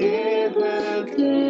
everything.